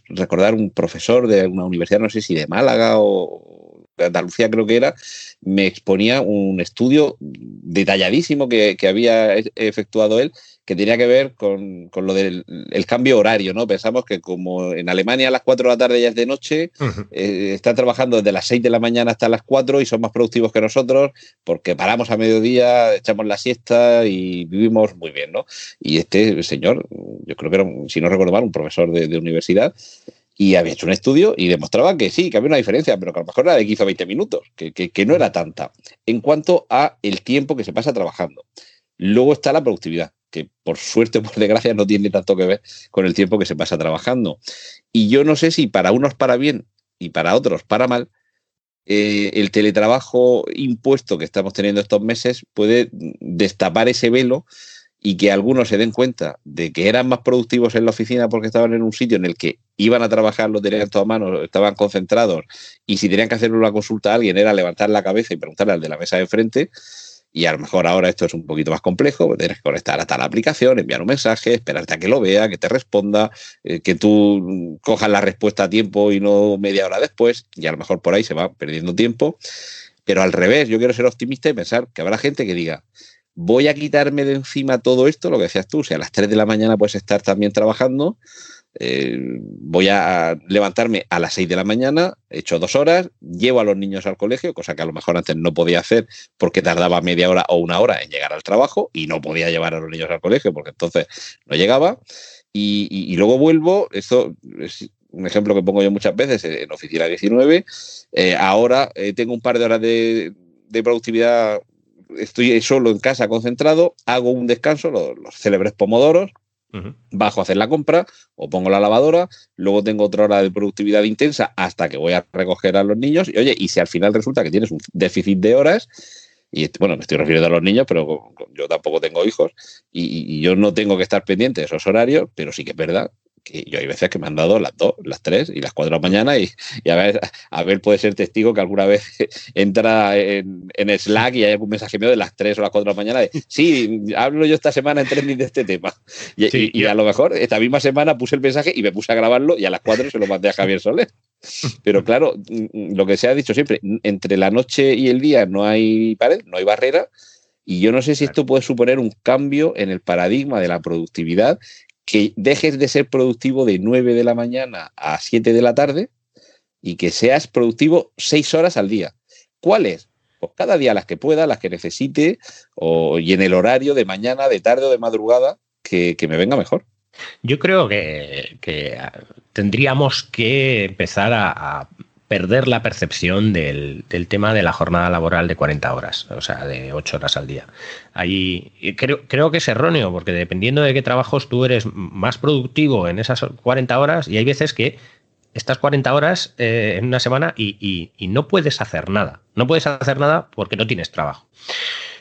S1: recordar un profesor de una universidad, no sé si de Málaga o Andalucía creo que era, me exponía un estudio detalladísimo que, que había efectuado él que tenía que ver con, lo del cambio horario, ¿no? Pensamos que como en Alemania a las 4 de la tarde ya es de noche, eh, están trabajando desde las 6 de la mañana hasta las 4 y son más productivos que nosotros porque paramos a mediodía, echamos la siesta y vivimos muy bien, ¿no? Y este señor, yo creo que era, si no recuerdo mal, un profesor de, universidad, y había hecho un estudio y demostraba que sí, que había una diferencia, pero que a lo mejor era de 15 o 20 minutos, que, que, no era tanta, en cuanto a el tiempo que se pasa trabajando. Luego está la productividad que por suerte o por desgracia no tiene tanto que ver con el tiempo que se pasa trabajando. Y yo no sé si para unos para bien y para otros para mal, eh, el teletrabajo impuesto que estamos teniendo estos meses puede destapar ese velo y que algunos se den cuenta de que eran más productivos en la oficina porque estaban en un sitio en el que iban a trabajar, lo tenían todo a mano, estaban concentrados y si tenían que hacer una consulta a alguien era levantar la cabeza y preguntarle al de la mesa de frente y a lo mejor ahora esto es un poquito más complejo, pues tienes que conectar a tal aplicación, enviar un mensaje, esperarte a que lo vea, que te responda, eh, que tú cojas la respuesta a tiempo y no media hora después, y a lo mejor por ahí se va perdiendo tiempo. Pero al revés, yo quiero ser optimista y pensar que habrá gente que diga, voy a quitarme de encima todo esto, lo que decías tú, si a las 3 de la mañana puedes estar también trabajando, eh, voy a levantarme a las 6 de la mañana, he hecho dos horas, llevo a los niños al colegio, cosa que a lo mejor antes no podía hacer porque tardaba media hora o una hora en llegar al trabajo y no podía llevar a los niños al colegio porque entonces no llegaba. Y, luego vuelvo, esto es un ejemplo que pongo yo muchas veces en Oficina 19, eh, ahora eh, tengo un par de horas de, productividad estoy solo en casa concentrado, hago un descanso, los, los célebres pomodoros, Bajo a hacer la compra o pongo la lavadora, luego tengo otra hora de productividad intensa hasta que voy a recoger a los niños. Y oye, y si al final resulta que tienes un déficit de horas, y bueno, me estoy refiriendo a los niños, pero yo tampoco tengo hijos y, y, yo no tengo que estar pendiente de esos horarios, pero sí que es verdad yo hay veces que me han dado las dos, las tres y las cuatro de la mañana y, a, ver, a ver, puede ser testigo que alguna vez [LAUGHS] entra en, en, Slack y hay algún mensaje mío de las tres o las cuatro de la mañana de, sí, hablo yo esta semana en trending de este tema. Y, a lo mejor esta misma semana puse el mensaje y me puse a grabarlo y a las cuatro se lo mandé a Javier Soler. [LAUGHS] Pero claro, lo que se ha dicho siempre, entre la noche y el día no hay pared, no hay barrera. Y yo no sé si esto puede suponer un cambio en el paradigma de la productividad que dejes de ser productivo de 9 de la mañana a 7 de la tarde y que seas productivo 6 horas al día. ¿Cuáles? Pues cada día las que pueda, las que necesite, o, y en el horario de mañana, de tarde o de madrugada, que, me venga mejor.
S2: Yo creo que, tendríamos que empezar a perder la percepción del, tema de la jornada laboral de 40 horas, o sea, de 8 horas al día. Ahí creo, creo que es erróneo, porque dependiendo de qué trabajos tú eres más productivo en esas 40 horas, y hay veces que estás 40 horas eh, en una semana y, no puedes hacer nada. No puedes hacer nada porque no tienes trabajo.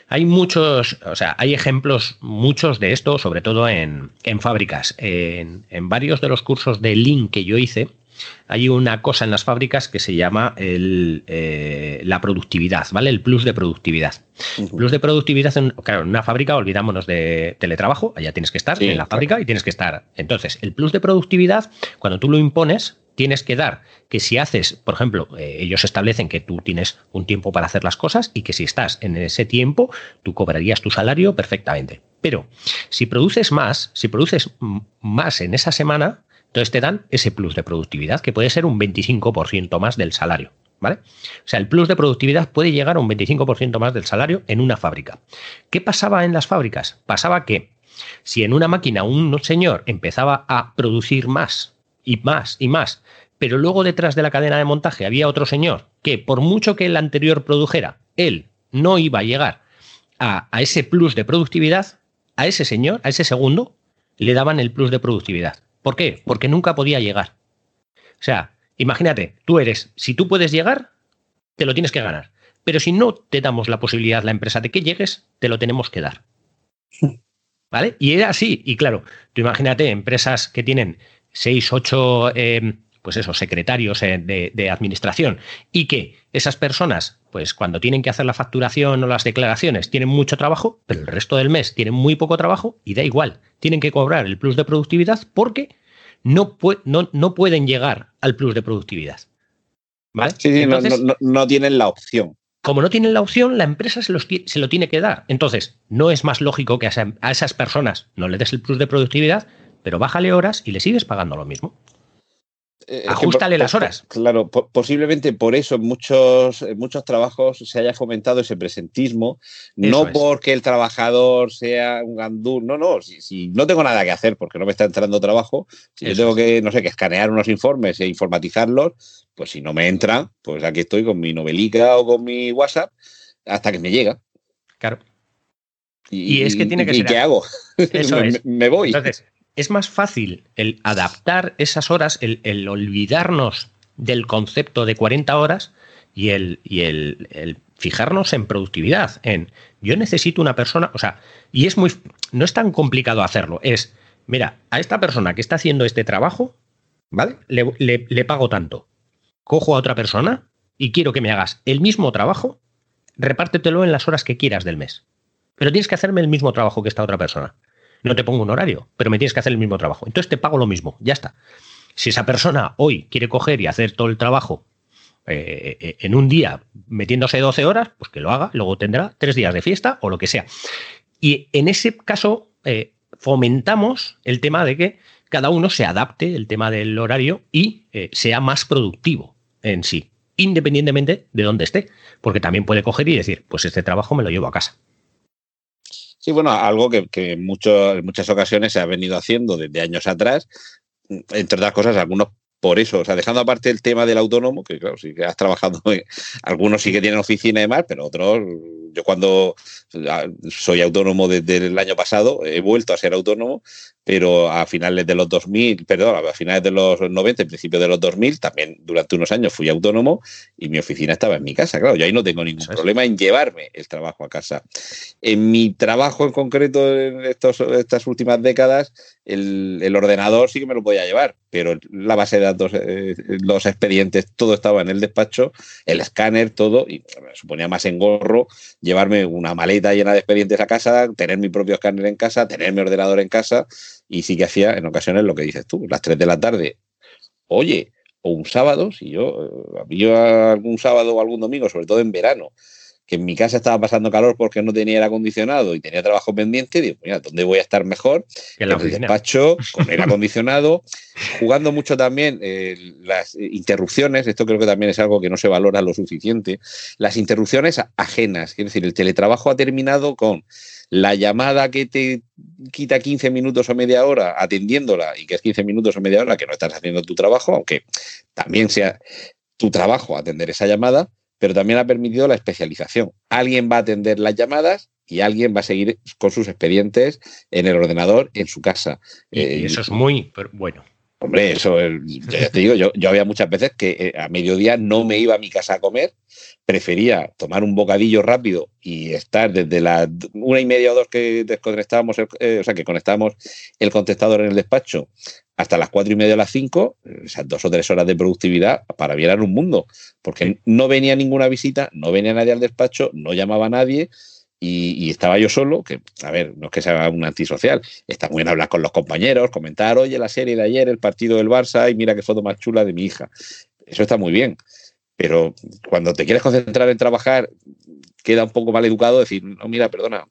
S2: Hay muchos, o sea, hay ejemplos, muchos de esto, sobre todo en, fábricas. En, en, varios de los cursos de Lean que yo hice, hay una cosa en las fábricas que se llama eh, la productividad, ¿vale? El plus de productividad. Plus de productividad, en, claro, en una fábrica, olvidémonos de teletrabajo, allá tienes que estar en la fábrica y tienes que estar. Entonces, el plus de productividad, cuando tú lo impones, tienes que dar que si haces, por ejemplo, eh, ellos establecen que tú tienes un tiempo para hacer las cosas y que si estás en ese tiempo, tú cobrarías tu salario perfectamente. Pero si produces más, si produces más en esa semana, entonces te dan ese plus de productividad, que puede ser un 25% más del salario. ¿Vale? O sea, el plus de productividad puede llegar a un 25% más del salario en una fábrica. ¿Qué pasaba en las fábricas? Pasaba que si en una máquina un señor empezaba a producir más y más y más, pero luego detrás de la cadena de montaje había otro señor que por mucho que el anterior produjera, él no iba a llegar a, a ese plus de productividad, a ese señor, a ese segundo, le daban el plus de productividad. ¿Por qué? Porque nunca podía llegar. O sea, imagínate, tú eres, si tú puedes llegar, te lo tienes que ganar. Pero si no te damos la posibilidad, la empresa, de que llegues, te lo tenemos que dar. ¿Vale? Y era así. Y claro, tú imagínate empresas que tienen seis, ocho, eh, pues eso, secretarios eh, de, de, administración y que esas personas, pues cuando tienen que hacer la facturación o las declaraciones, tienen mucho trabajo, pero el resto del mes tienen muy poco trabajo y da igual. Tienen que cobrar el plus de productividad porque no, no, no pueden llegar al plus de productividad.
S1: ¿Vale? Sí, sí, Entonces, no, no, no, tienen la opción.
S2: Como no tienen la opción, la empresa se, los, se, lo tiene que dar. Entonces, no es más lógico que a, esa, a esas personas no le des el plus de productividad, pero bájale horas y le sigues pagando lo mismo. Eh, Ajustale
S1: que,
S2: las horas.
S1: Claro, posiblemente por eso en muchos, en muchos trabajos se haya fomentado ese presentismo, eso no es. porque el trabajador sea un gandú, no, no, si, si, no tengo nada que hacer porque no me está entrando trabajo, si eso yo tengo que, no sé, que escanear unos informes e informatizarlos, pues si no me entra, pues aquí estoy con mi novelica o con mi WhatsApp hasta que me llega.
S2: Claro.
S1: Y,
S2: y es que tiene que
S1: ¿y
S2: ser.
S1: qué hago? [LAUGHS]
S2: Eso
S1: me,
S2: es.
S1: me voy.
S2: Entonces, es más fácil el adaptar esas horas, el, olvidarnos del concepto de 40 horas y, el, y el, fijarnos en productividad, en yo necesito una persona, o sea, y es muy, no es tan complicado hacerlo, es, mira, a esta persona que está haciendo este trabajo, ¿vale? Le, le, le pago tanto, cojo a otra persona y quiero que me hagas el mismo trabajo, repártetelo en las horas que quieras del mes, pero tienes que hacerme el mismo trabajo que esta otra persona no te pongo un horario, pero me tienes que hacer el mismo trabajo. Entonces te pago lo mismo, ya está. Si esa persona hoy quiere coger y hacer todo el trabajo eh, en un día metiéndose 12 horas, pues que lo haga, luego tendrá tres días de fiesta o lo que sea. Y en ese caso eh, fomentamos el tema de que cada uno se adapte el tema del horario y eh, sea más productivo en sí, independientemente de dónde esté, porque también puede coger y decir, pues este trabajo me lo llevo a casa.
S1: Sí, bueno, algo que, que mucho, en, muchas ocasiones se ha venido haciendo desde años atrás, entre otras cosas, algunos por eso, o sea, dejando aparte el tema del autónomo, que claro, sí que has trabajado, [LAUGHS] algunos sí que tienen oficina y demás, pero otros, yo cuando soy autónomo desde el año pasado, he vuelto a ser autónomo, pero a finales de los 2000, perdón, a finales de los 90, principios de los 2000, también durante unos años fui autónomo y mi oficina estaba en mi casa, claro, yo ahí no tengo ningún ¿sabes? problema en llevarme el trabajo a casa. En mi trabajo en concreto, en estos, estas últimas décadas, el, el, ordenador sí que me lo podía llevar, pero la base de datos, eh, los expedientes, todo estaba en el despacho, el escáner, todo, y me suponía más engorro llevarme una maleta llena de expedientes a casa, tener mi propio escáner en casa, tener mi ordenador en casa, y sí que hacía en ocasiones lo que dices tú, las 3 de la tarde, oye, o un sábado, si yo, yo algún sábado o algún domingo, sobre todo en verano, que en mi casa estaba pasando calor porque no tenía aire acondicionado y tenía trabajo pendiente, digo, mira, ¿dónde voy a estar mejor?
S2: En,
S1: en el despacho, con aire acondicionado, jugando mucho también eh, las interrupciones, esto creo que también es algo que no se valora lo suficiente, las interrupciones ajenas, es decir, el teletrabajo ha terminado con la llamada que te quita 15 minutos o media hora atendiéndola y que es 15 minutos o media hora que no estás haciendo tu trabajo, aunque también sea tu trabajo atender esa llamada, pero también ha permitido la especialización. Alguien va a atender las llamadas y alguien va a seguir con sus expedientes en el ordenador en su casa.
S2: Y, eh, eso es muy bueno.
S1: Hombre, eso, ya te digo, yo, yo había muchas veces que eh, a mediodía no me iba a mi casa a comer, prefería tomar un bocadillo rápido y estar desde las una y media o dos que desconectábamos, el, eh, o sea, que conectábamos el contestador en el despacho hasta las cuatro y media o las cinco, esas dos o tres horas de productividad para virar un mundo, porque no venía ninguna visita, no venía nadie al despacho, no llamaba a nadie, y, y, estaba yo solo, que, a ver, no es que sea un antisocial, está muy bien hablar con los compañeros, comentar, oye, la serie de ayer, el partido del Barça, y mira qué foto más chula de mi hija. Eso está muy bien. Pero cuando te quieres concentrar en trabajar, queda un poco mal educado decir, no, mira, perdona,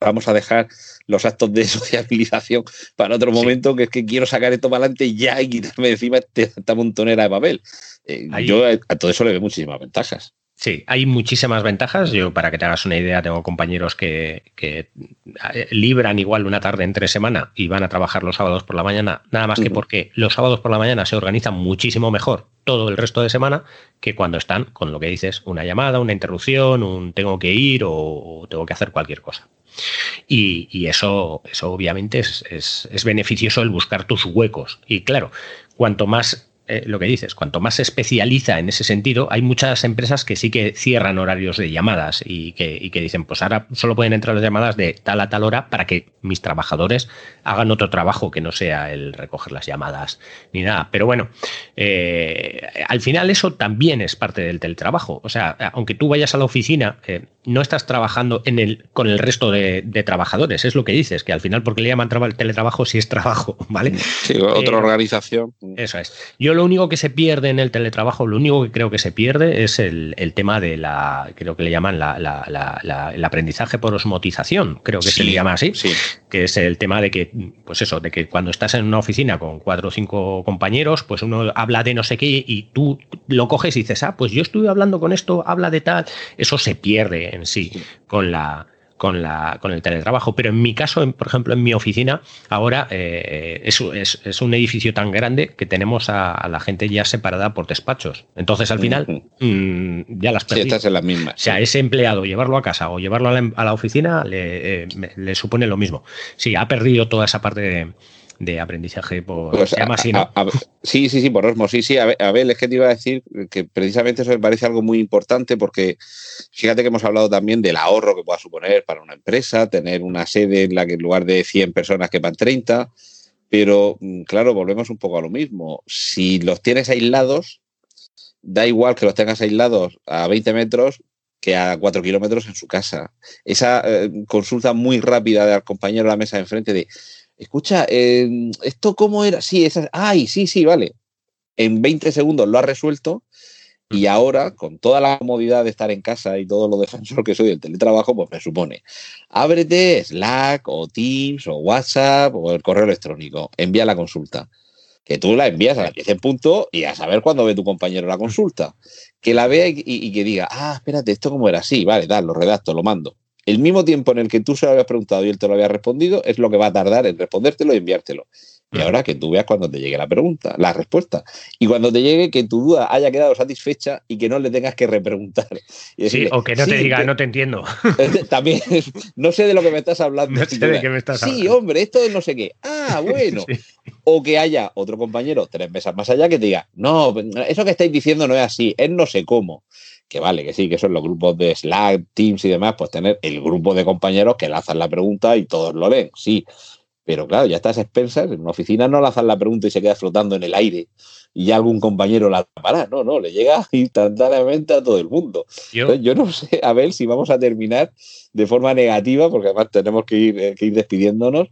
S1: vamos a dejar los actos de [LAUGHS] sociabilización para otro momento, que es que quiero sacar esto para adelante ya y quitarme encima esta montonera de papel. Eh, yo a, a todo eso le veo muchísimas ventajas.
S2: Sí, hay muchísimas ventajas. Yo, para que te hagas una idea, tengo compañeros que, que, libran igual una tarde entre semana y van a trabajar los sábados por la mañana, nada más uh -huh. que porque los sábados por la mañana se organizan muchísimo mejor todo el resto de semana que cuando están con lo que dices, una llamada, una interrupción, un tengo que ir o, o tengo que hacer cualquier cosa. Y, y eso, eso obviamente es, es, es beneficioso el buscar tus huecos. Y claro, cuanto más eh, lo que dices, cuanto más se especializa en ese sentido, hay muchas empresas que sí que cierran horarios de llamadas y que, y que dicen, pues ahora solo pueden entrar las llamadas de tal a tal hora para que mis trabajadores hagan otro trabajo que no sea el recoger las llamadas ni nada. Pero bueno, eh, al final eso también es parte del teletrabajo. O sea, aunque tú vayas a la oficina, eh, no estás trabajando en el, con el resto de, trabajadores. Es lo que dices, que al final, porque le llaman el teletrabajo si es trabajo, [LAUGHS] ¿vale?
S1: Sí, otra organización.
S2: Eso es. Yo lo único que se pierde en el teletrabajo, lo único que creo que se pierde es el, tema de la, creo que le llaman la, el aprendizaje por osmotización, creo que se le llama así, que es el tema de que, pues eso, de que cuando estás en una oficina con cuatro o cinco compañeros, pues uno habla de no sé qué y tú lo coges y dices, ah, pues yo estuve hablando con esto, habla de tal, eso se pierde en sí. con la con, la, con el teletrabajo. Pero en mi caso, por ejemplo, en mi oficina, ahora eh, es, es, un edificio tan grande que tenemos a, la gente ya separada por despachos. Entonces, al final, mm, ya las
S1: perdí. estás en la misma.
S2: O sea, ese empleado, llevarlo a casa o llevarlo a la, oficina, le, eh, le, supone lo mismo. Sí, ha perdido toda esa parte de de aprendizaje por
S1: pues se llama así, ¿no? sí, sí, sí, por Osmo. Sí, sí, a ver, es que te iba a decir que precisamente eso me parece algo muy importante porque fíjate que hemos hablado también del ahorro que pueda suponer para una empresa, tener una sede en la que en lugar de 100 personas quepan 30, pero mm, claro, volvemos un poco a lo mismo. Si los tienes aislados, da igual que los tengas aislados a 20 metros que a 4 kilómetros en su casa. Esa eh, consulta muy rápida del compañero de la mesa de enfrente de escucha, em, ¿esto cómo era? Sí, esa, ay, sí, sí, vale. En 20 segundos lo ha resuelto y ahora, con toda la comodidad de estar en casa y todo lo defensor [LAUGHS] que soy del teletrabajo, pues me supone, ábrete Slack o Teams o WhatsApp o el correo electrónico, envía la consulta. Que tú la envías a las 10 en punto y a saber cuándo ve tu compañero la consulta. Que la vea y, que diga, ah, espérate, esto cómo era así, vale, dale, lo redacto, lo mando el mismo tiempo en el que tú se lo habías preguntado y él te lo había respondido, es lo que va a tardar en respondértelo y enviártelo. Y ahora que tú veas cuando te llegue la pregunta, la respuesta. Y cuando te llegue que tu duda haya quedado satisfecha y que no le tengas que repreguntar. [LAUGHS]
S2: sí, o que no te diga, no te entiendo. [LAUGHS]
S1: También, no sé de lo que me estás hablando.
S2: No sé de qué me estás
S1: hablando. Sí, hombre, esto es no sé qué. Ah, [LAUGHS] bueno. O que haya otro compañero tres mesas más allá que te diga, no, eso que estáis diciendo no es así, es no sé cómo que vale, que sí, que son los grupos de Slack, Teams y demás, pues tener el grupo de compañeros que lanzan la pregunta y todos lo leen, sí. Pero claro, ya estás expensas, en una oficina no lanzan la pregunta y se queda flotando en el aire y ya algún compañero la tapará, no, no, le llega [LAUGHS] instantáneamente a todo el mundo. Yo, no [LAUGHS] sé, a ver si vamos a terminar de forma negativa, porque además tenemos que ir, eh, que ir despidiéndonos,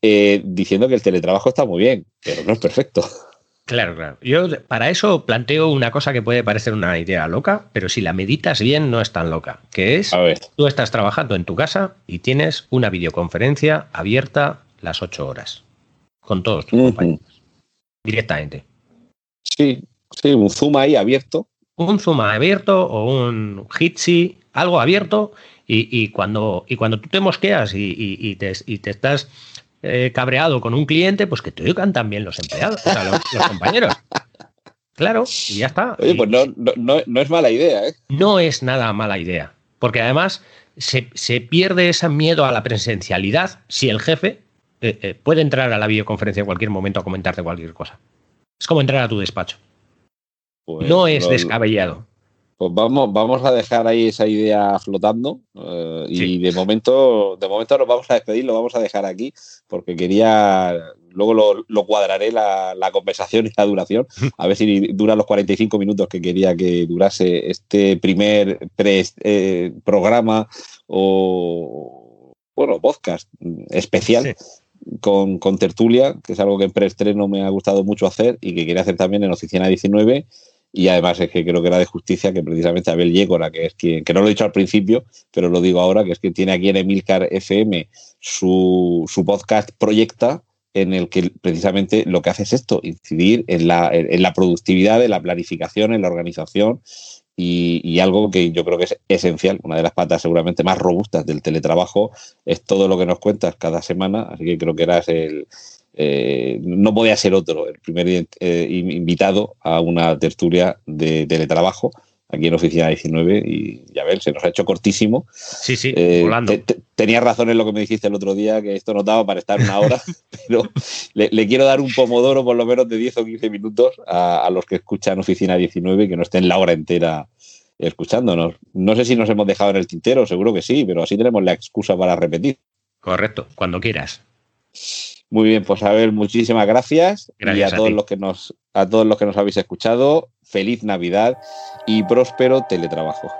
S1: eh, diciendo que el teletrabajo está muy bien, pero no es perfecto. [LAUGHS]
S2: Claro, claro. Yo para eso planteo una cosa que puede parecer una idea loca, pero si la meditas bien no es tan loca, que es, tú estás trabajando en tu casa y tienes una videoconferencia abierta las ocho horas, con todos tus compañeros, directamente.
S1: Sí, sí, un Zoom ahí abierto.
S2: Un Zoom abierto o un Jitsi, algo abierto, y, cuando, y cuando tú te mosqueas y, te, y te estás eh, cabreado con un cliente, pues que te oigan también los empleados, o sea, los, compañeros. Claro, y ya está.
S1: Oye, pues no, es mala idea, ¿eh?
S2: No es nada mala idea, porque además se, pierde ese miedo a la presencialidad si el jefe eh, eh, puede entrar a la videoconferencia en cualquier momento a comentarte cualquier cosa. Es como entrar a tu despacho. Pues no es descabellado.
S1: Pues vamos, vamos a dejar ahí esa idea flotando eh, y de momento, de momento nos vamos a despedir, lo vamos a dejar aquí porque quería, luego lo, cuadraré la, conversación y la duración, a ver si dura los 45 minutos que quería que durase este primer eh, programa o, bueno, podcast especial. Con, con, tertulia, que es algo que en preestreno me ha gustado mucho hacer y que quería hacer también en Oficina 19 y además es que creo que era de justicia que precisamente Abel Yegora, que es quien, que no lo he dicho al principio, pero lo digo ahora, que es que tiene aquí en Emilcar FM su, su podcast Proyecta, en el que precisamente lo que hace es esto, incidir en la, en la productividad, en la planificación, en la organización y, y, algo que yo creo que es esencial, una de las patas seguramente más robustas del teletrabajo, es todo lo que nos cuentas cada semana, así que creo que eras el, eh, no podía ser otro, el primer eh, invitado a una tertulia de teletrabajo aquí en Oficina 19 y ya ves, se nos ha hecho cortísimo.
S2: Sí, sí, eh, volando.
S1: tenías razón en lo que me dijiste el otro día, que esto no daba para estar una hora, [LAUGHS] pero le, quiero dar un pomodoro por lo menos de 10 o 15 minutos a, los que escuchan Oficina 19 y que no estén la hora entera escuchándonos. No sé si nos hemos dejado en el tintero, seguro que sí, pero así tenemos la excusa para repetir.
S2: Correcto, cuando quieras.
S1: Muy bien, pues a ver, muchísimas gracias, y a, todos los que nos a todos los que nos habéis escuchado, feliz Navidad y próspero teletrabajo.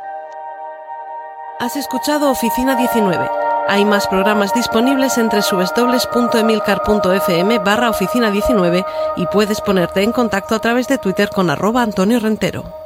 S4: Has escuchado Oficina 19. Hay más programas disponibles entre www.emilcar.fm barra oficina 19 y puedes ponerte en contacto a través de Twitter con arroba Antonio Rentero.